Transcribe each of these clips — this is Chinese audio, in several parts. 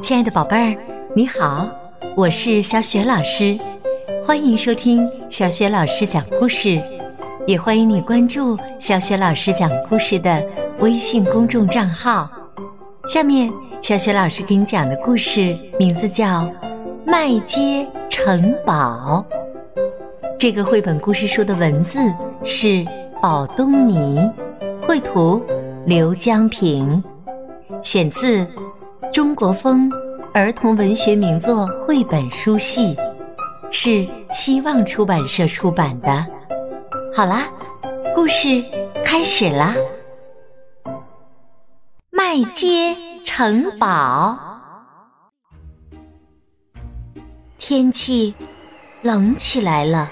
亲爱的宝贝儿，你好，我是小雪老师，欢迎收听小雪老师讲故事，也欢迎你关注小雪老师讲故事的微信公众账号。下面，小雪老师给你讲的故事名字叫《麦街城堡》。这个绘本故事书的文字是宝东尼，绘图刘江平，选自。中国风儿童文学名作绘本书系是希望出版社出版的。好啦，故事开始啦！麦秸城堡。天气冷起来了，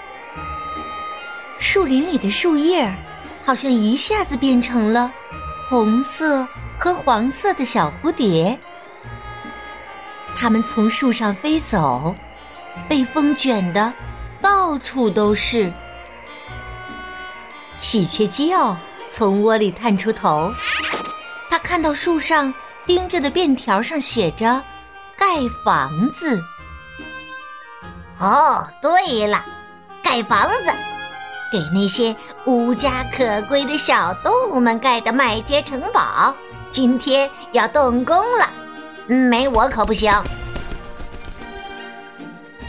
树林里的树叶好像一下子变成了红色和黄色的小蝴蝶。它们从树上飞走，被风卷得到处都是。喜鹊基奥从窝里探出头，他看到树上钉着的便条上写着“盖房子”。哦，对了，盖房子，给那些无家可归的小动物们盖的麦秸城堡，今天要动工了。没我可不行。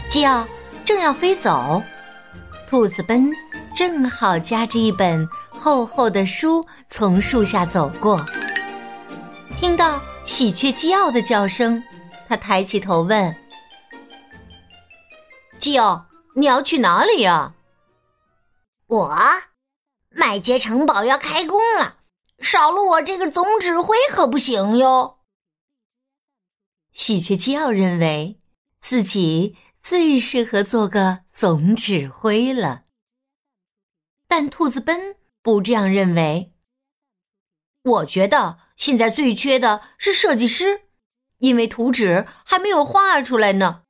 基奥正要飞走，兔子奔正好夹着一本厚厚的书从树下走过。听到喜鹊基奥的叫声，他抬起头问：“基奥，你要去哪里呀？”“我，麦秸城堡要开工了，少了我这个总指挥可不行哟。”喜鹊基奥认为自己最适合做个总指挥了，但兔子奔不这样认为。我觉得现在最缺的是设计师，因为图纸还没有画出来呢。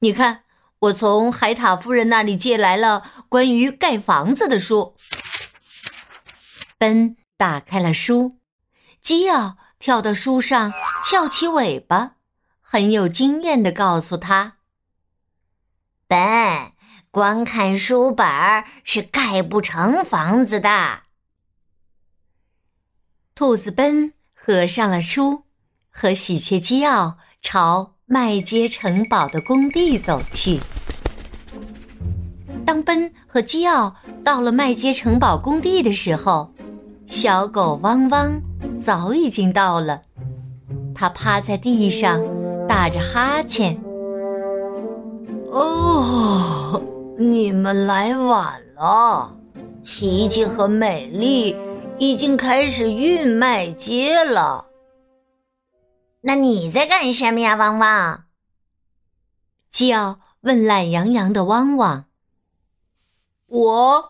你看，我从海塔夫人那里借来了关于盖房子的书。奔打开了书，基奥跳到书上，翘起尾巴。很有经验的告诉他：“本光看书本是盖不成房子的。”兔子奔合上了书，和喜鹊基奥朝麦街城堡的工地走去。当奔和基奥到了麦街城堡工地的时候，小狗汪汪早已经到了，它趴在地上。打着哈欠。哦，你们来晚了。琪琪和美丽已经开始运麦秸了。那你在干什么呀，汪汪？基奥问懒洋洋的汪汪。我，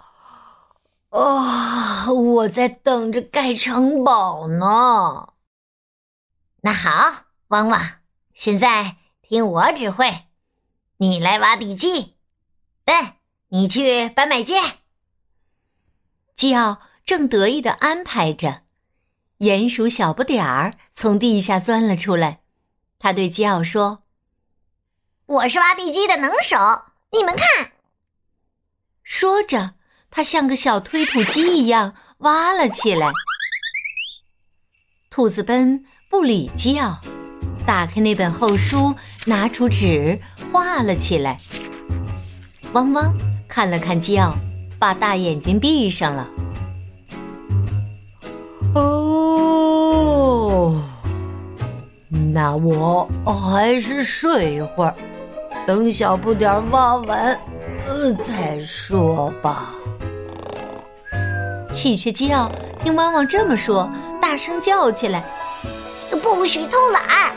啊，我在等着盖城堡呢。那好，汪汪。现在听我指挥，你来挖地基，笨，你去搬麦秸。基奥正得意的安排着，鼹鼠小不点儿从地下钻了出来，他对基奥说：“我是挖地基的能手，你们看。”说着，他像个小推土机一样挖了起来。兔子奔不理基奥。打开那本厚书，拿出纸画了起来。汪汪看了看基奥，把大眼睛闭上了。哦，那我还是睡一会儿，等小不点挖完，呃再说吧。喜鹊基奥听汪汪这么说，大声叫起来：“不许偷懒！”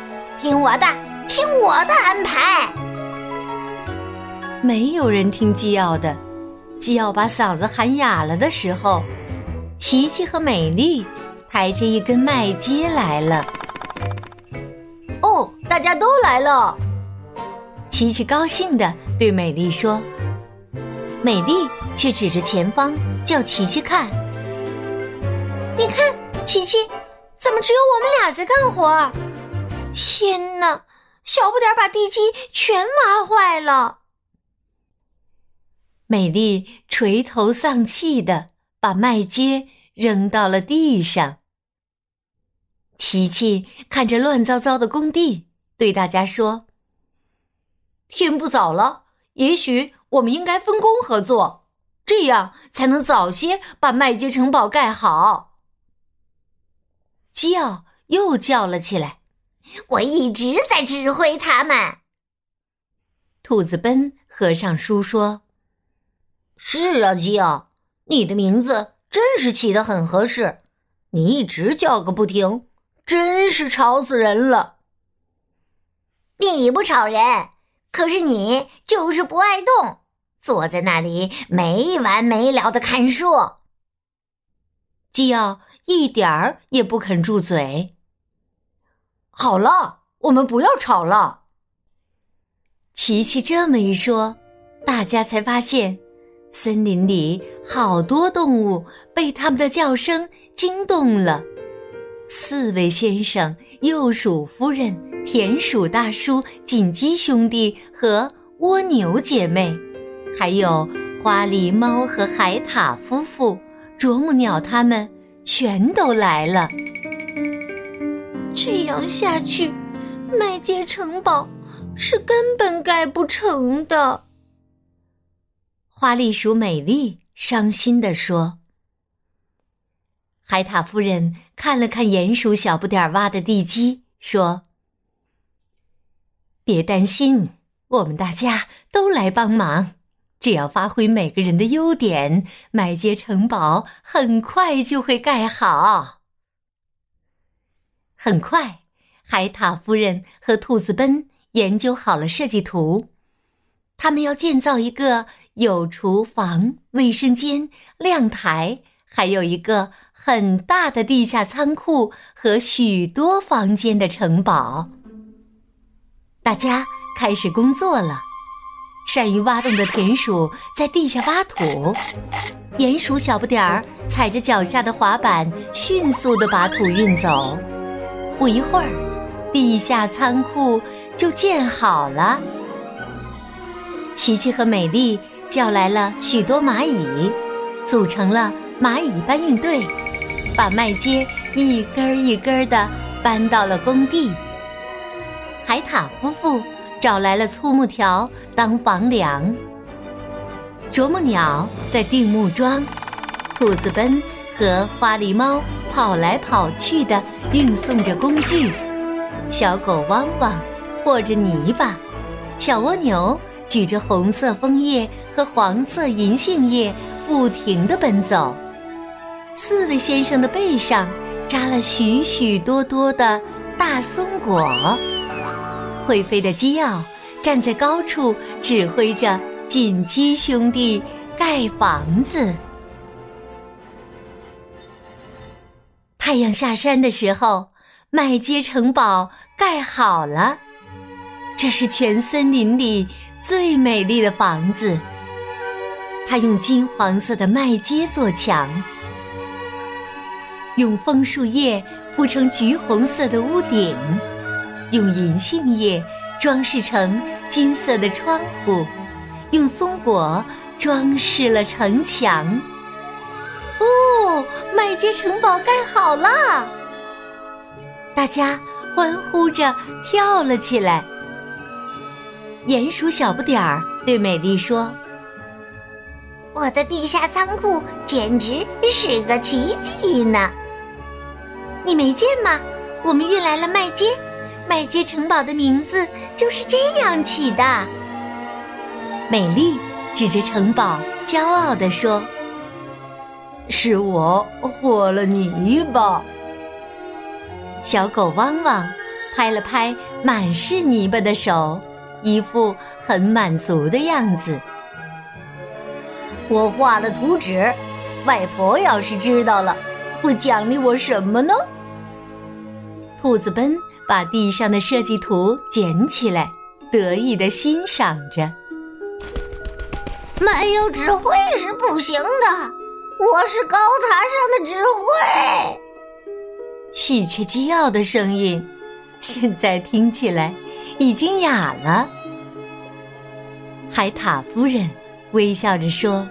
听我的，听我的安排。没有人听基奥的，基奥把嗓子喊哑了的时候，琪琪和美丽抬着一根麦秸来了。哦，大家都来了！琪琪高兴的对美丽说，美丽却指着前方叫琪琪看。你看，琪琪，怎么只有我们俩在干活？天哪，小不点儿把地基全挖坏了。美丽垂头丧气的把麦秸扔到了地上。琪琪看着乱糟糟的工地，对大家说：“天不早了，也许我们应该分工合作，这样才能早些把麦秸城堡盖好。”基奥又叫了起来：“我一直在指挥他们。”兔子奔合上书说。是啊，基奥，你的名字真是起得很合适。你一直叫个不停，真是吵死人了。你不吵人，可是你就是不爱动，坐在那里没完没了的看书。基奥一点儿也不肯住嘴。好了，我们不要吵了。琪琪这么一说，大家才发现。森林里好多动物被他们的叫声惊动了，刺猬先生、鼬鼠夫人、田鼠大叔、锦鸡兄弟和蜗牛姐妹，还有花狸猫和海獭夫妇、啄木鸟，他们全都来了。这样下去，麦秸城堡是根本盖不成的。花栗鼠美丽伤心地说：“海獭夫人看了看鼹鼠小不点儿挖的地基，说：‘别担心，我们大家都来帮忙，只要发挥每个人的优点，麦秸城堡很快就会盖好。’很快，海獭夫人和兔子奔研究好了设计图，他们要建造一个。”有厨房、卫生间、晾台，还有一个很大的地下仓库和许多房间的城堡。大家开始工作了。善于挖洞的田鼠在地下挖土，鼹鼠小不点儿踩着脚下的滑板，迅速的把土运走。不一会儿，地下仓库就建好了。琪琪和美丽。叫来了许多蚂蚁，组成了蚂蚁搬运队，把麦秸一根一根的搬到了工地。海獭夫妇找来了粗木条当房梁，啄木鸟在钉木桩，兔子奔和花狸猫跑来跑去的运送着工具，小狗汪汪和着泥巴，小蜗牛。举着红色枫叶和黄色银杏叶，不停地奔走。刺猬先生的背上扎了许许多多的大松果。会飞的鸡奥站在高处，指挥着锦鸡兄弟盖房子。太阳下山的时候，麦秸城堡盖好了。这是全森林里。最美丽的房子，它用金黄色的麦秸做墙，用枫树叶铺成橘红色的屋顶，用银杏叶装饰成金色的窗户，用松果装饰了城墙。哦，麦秸城堡盖好了！大家欢呼着跳了起来。鼹鼠小不点儿对美丽说：“我的地下仓库简直是个奇迹呢！你没见吗？我们运来了麦秸，麦秸城堡的名字就是这样起的。”美丽指着城堡，骄傲地说：“是我和了泥巴。”小狗汪汪拍了拍满是泥巴的手。一副很满足的样子。我画了图纸，外婆要是知道了，会奖励我什么呢？兔子奔把地上的设计图捡起来，得意的欣赏着。没有指挥是不行的，我是高塔上的指挥。喜鹊基奥的声音，现在听起来。已经哑了。海獭夫人微笑着说：“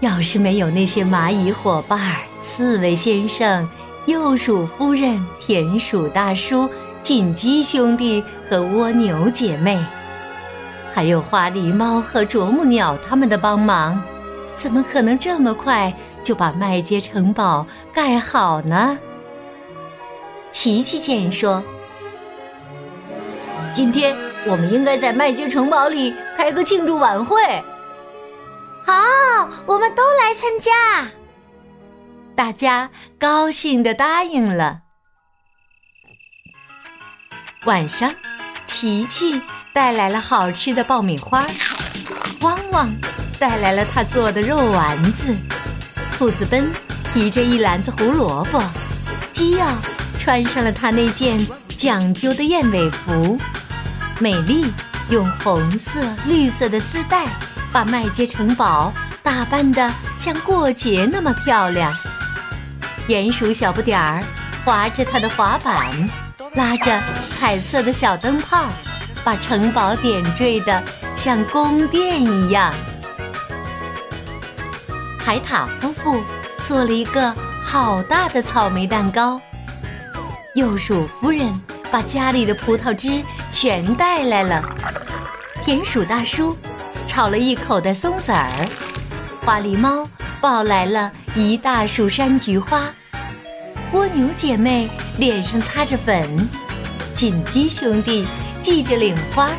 要是没有那些蚂蚁伙伴、刺猬先生、鼬鼠夫人、田鼠大叔、锦鸡兄弟和蜗牛姐妹，还有花狸猫和啄木鸟他们的帮忙，怎么可能这么快就把麦秸城堡盖好呢？”琪琪见说：“今天我们应该在麦秸城堡里开个庆祝晚会。”好，我们都来参加。大家高兴的答应了。晚上，琪琪带来了好吃的爆米花，汪汪带来了他做的肉丸子，兔子奔提着一篮子胡萝卜，鸡要。穿上了她那件讲究的燕尾服，美丽用红色、绿色的丝带把麦秸城堡打扮得像过节那么漂亮。鼹鼠小不点儿划着他的滑板，拉着彩色的小灯泡，把城堡点缀的像宫殿一样。海獭夫妇做了一个好大的草莓蛋糕。鼬鼠夫人把家里的葡萄汁全带来了，田鼠大叔炒了一口的松子儿，花狸猫抱来了一大束山菊花，蜗牛姐妹脸上擦着粉，锦鸡兄弟系着领花，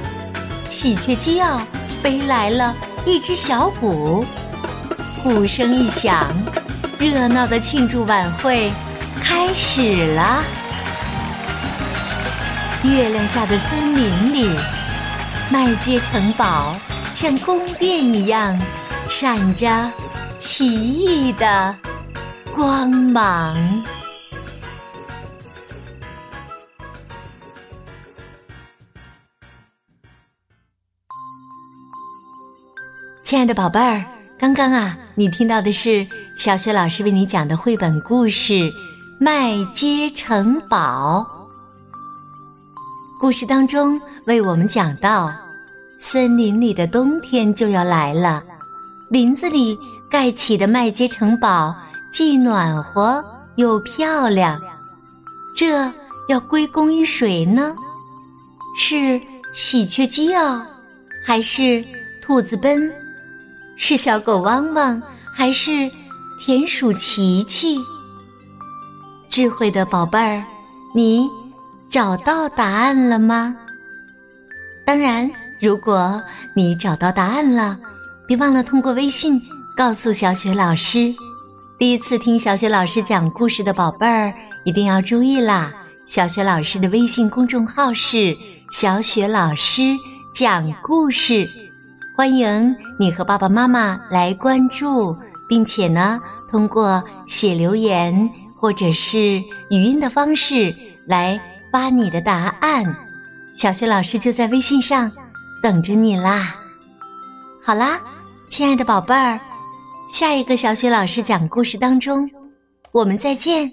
喜鹊鸡奥背来了一只小鼓，鼓声一响，热闹的庆祝晚会开始了。月亮下的森林里，麦秸城堡像宫殿一样闪着奇异的光芒。亲爱的宝贝儿，刚刚啊，你听到的是小雪老师为你讲的绘本故事《麦秸城堡》。故事当中为我们讲到，森林里的冬天就要来了，林子里盖起的麦秸城堡既暖和又漂亮，这要归功于谁呢？是喜鹊鸡哦，还是兔子奔？是小狗汪汪，还是田鼠琪琪？智慧的宝贝儿，你。找到答案了吗？当然，如果你找到答案了，别忘了通过微信告诉小雪老师。第一次听小雪老师讲故事的宝贝儿，一定要注意啦！小雪老师的微信公众号是“小雪老师讲故事”，欢迎你和爸爸妈妈来关注，并且呢，通过写留言或者是语音的方式来。发你的答案，小雪老师就在微信上等着你啦。好啦，亲爱的宝贝儿，下一个小雪老师讲故事当中，我们再见。